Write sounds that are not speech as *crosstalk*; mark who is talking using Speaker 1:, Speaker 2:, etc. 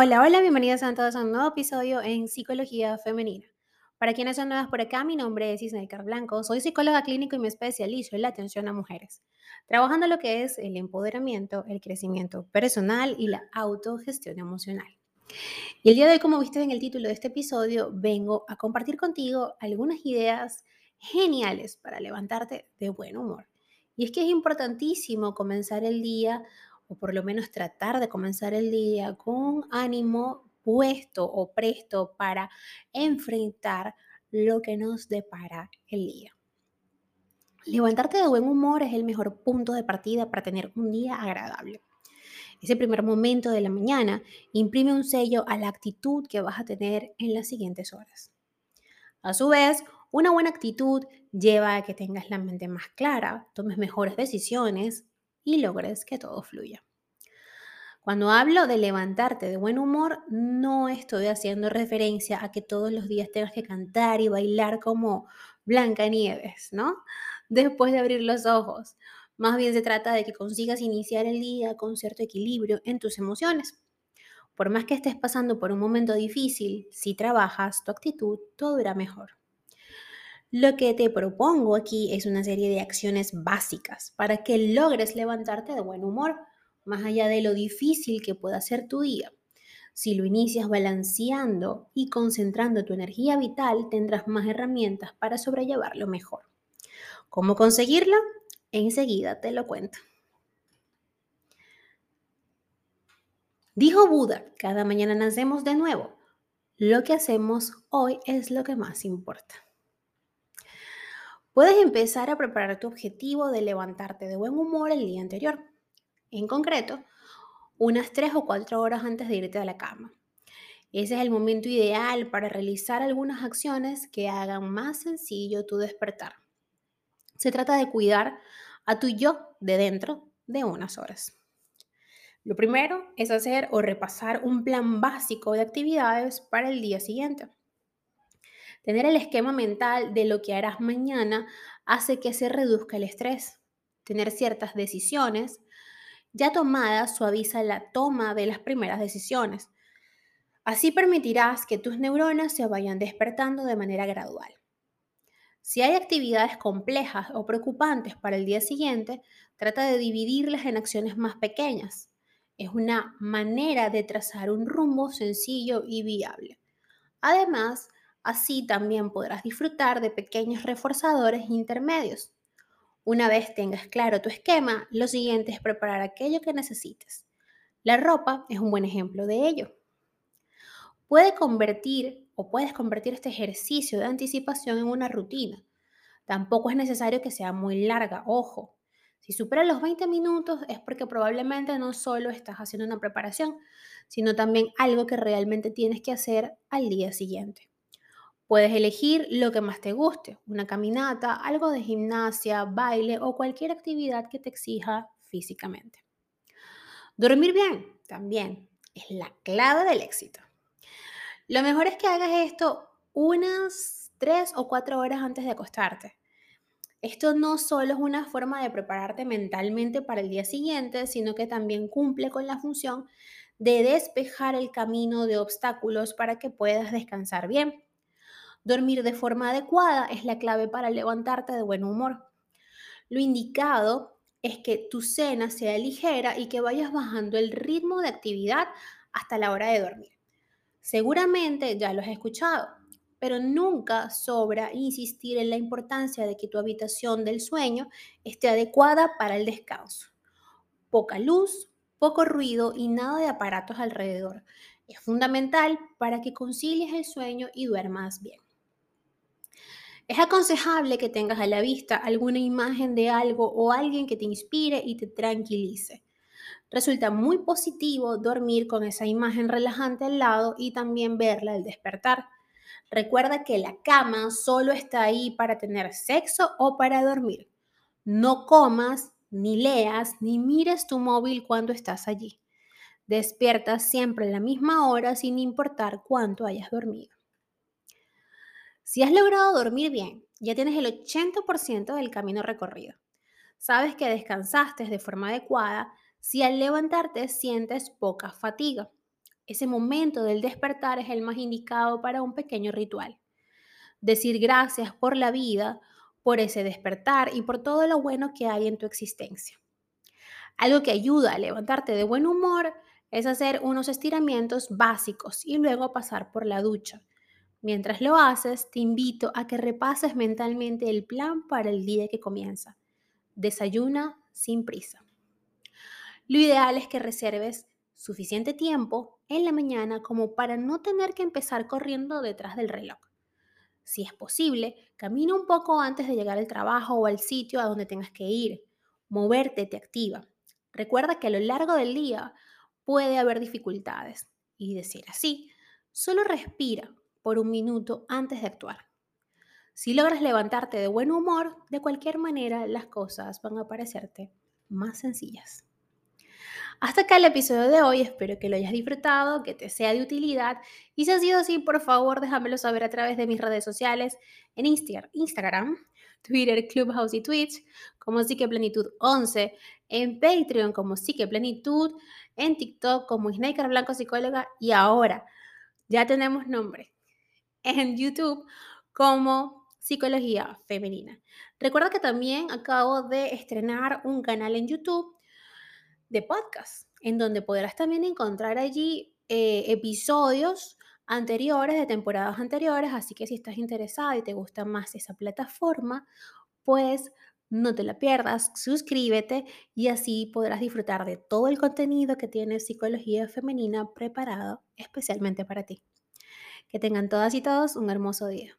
Speaker 1: Hola, hola, bienvenidos a todos a un nuevo episodio en Psicología Femenina. Para quienes son nuevas por acá, mi nombre es Isnaikar Blanco, soy psicóloga clínico y me especializo en la atención a mujeres, trabajando lo que es el empoderamiento, el crecimiento personal y la autogestión emocional. Y el día de hoy, como viste en el título de este episodio, vengo a compartir contigo algunas ideas geniales para levantarte de buen humor. Y es que es importantísimo comenzar el día o por lo menos tratar de comenzar el día con ánimo puesto o presto para enfrentar lo que nos depara el día. Levantarte de buen humor es el mejor punto de partida para tener un día agradable. Ese primer momento de la mañana imprime un sello a la actitud que vas a tener en las siguientes horas. A su vez, una buena actitud lleva a que tengas la mente más clara, tomes mejores decisiones y logres que todo fluya. Cuando hablo de levantarte de buen humor, no estoy haciendo referencia a que todos los días tengas que cantar y bailar como Blanca Nieves, ¿no? *laughs* Después de abrir los ojos. Más bien se trata de que consigas iniciar el día con cierto equilibrio en tus emociones. Por más que estés pasando por un momento difícil, si trabajas tu actitud, todo irá mejor. Lo que te propongo aquí es una serie de acciones básicas para que logres levantarte de buen humor, más allá de lo difícil que pueda ser tu día. Si lo inicias balanceando y concentrando tu energía vital, tendrás más herramientas para sobrellevarlo mejor. ¿Cómo conseguirlo? Enseguida te lo cuento. Dijo Buda, cada mañana nacemos de nuevo. Lo que hacemos hoy es lo que más importa. Puedes empezar a preparar tu objetivo de levantarte de buen humor el día anterior. En concreto, unas 3 o 4 horas antes de irte a la cama. Ese es el momento ideal para realizar algunas acciones que hagan más sencillo tu despertar. Se trata de cuidar a tu yo de dentro de unas horas. Lo primero es hacer o repasar un plan básico de actividades para el día siguiente. Tener el esquema mental de lo que harás mañana hace que se reduzca el estrés. Tener ciertas decisiones ya tomadas suaviza la toma de las primeras decisiones. Así permitirás que tus neuronas se vayan despertando de manera gradual. Si hay actividades complejas o preocupantes para el día siguiente, trata de dividirlas en acciones más pequeñas. Es una manera de trazar un rumbo sencillo y viable. Además, Así también podrás disfrutar de pequeños reforzadores intermedios. Una vez tengas claro tu esquema, lo siguiente es preparar aquello que necesites. La ropa es un buen ejemplo de ello. Puede convertir o puedes convertir este ejercicio de anticipación en una rutina. Tampoco es necesario que sea muy larga, ojo. Si supera los 20 minutos es porque probablemente no solo estás haciendo una preparación, sino también algo que realmente tienes que hacer al día siguiente. Puedes elegir lo que más te guste, una caminata, algo de gimnasia, baile o cualquier actividad que te exija físicamente. Dormir bien también es la clave del éxito. Lo mejor es que hagas esto unas tres o cuatro horas antes de acostarte. Esto no solo es una forma de prepararte mentalmente para el día siguiente, sino que también cumple con la función de despejar el camino de obstáculos para que puedas descansar bien. Dormir de forma adecuada es la clave para levantarte de buen humor. Lo indicado es que tu cena sea ligera y que vayas bajando el ritmo de actividad hasta la hora de dormir. Seguramente ya lo has escuchado, pero nunca sobra insistir en la importancia de que tu habitación del sueño esté adecuada para el descanso. Poca luz, poco ruido y nada de aparatos alrededor. Es fundamental para que concilies el sueño y duermas bien. Es aconsejable que tengas a la vista alguna imagen de algo o alguien que te inspire y te tranquilice. Resulta muy positivo dormir con esa imagen relajante al lado y también verla al despertar. Recuerda que la cama solo está ahí para tener sexo o para dormir. No comas, ni leas, ni mires tu móvil cuando estás allí. Despierta siempre a la misma hora sin importar cuánto hayas dormido. Si has logrado dormir bien, ya tienes el 80% del camino recorrido. Sabes que descansaste de forma adecuada si al levantarte sientes poca fatiga. ese momento del despertar es el más indicado para un pequeño ritual. Decir gracias por la vida, por ese despertar y por todo lo bueno que hay en tu existencia. Algo que ayuda a levantarte de buen humor es hacer unos estiramientos básicos y luego pasar por la ducha. Mientras lo haces, te invito a que repases mentalmente el plan para el día que comienza. Desayuna sin prisa. Lo ideal es que reserves suficiente tiempo en la mañana como para no tener que empezar corriendo detrás del reloj. Si es posible, camina un poco antes de llegar al trabajo o al sitio a donde tengas que ir. Moverte te activa. Recuerda que a lo largo del día puede haber dificultades y decir así, solo respira por un minuto antes de actuar. Si logras levantarte de buen humor, de cualquier manera las cosas van a parecerte más sencillas. Hasta acá el episodio de hoy, espero que lo hayas disfrutado, que te sea de utilidad y si ha sido así, por favor déjamelo saber a través de mis redes sociales en Instagram, Twitter, Clubhouse y Twitch como Plenitud 11, en Patreon como Plenitud, en TikTok como Snaker Blanco Psicóloga y ahora ya tenemos nombre en YouTube como Psicología Femenina. Recuerda que también acabo de estrenar un canal en YouTube de podcast, en donde podrás también encontrar allí eh, episodios anteriores, de temporadas anteriores, así que si estás interesada y te gusta más esa plataforma, pues no te la pierdas, suscríbete y así podrás disfrutar de todo el contenido que tiene Psicología Femenina preparado especialmente para ti. Que tengan todas y todos un hermoso día.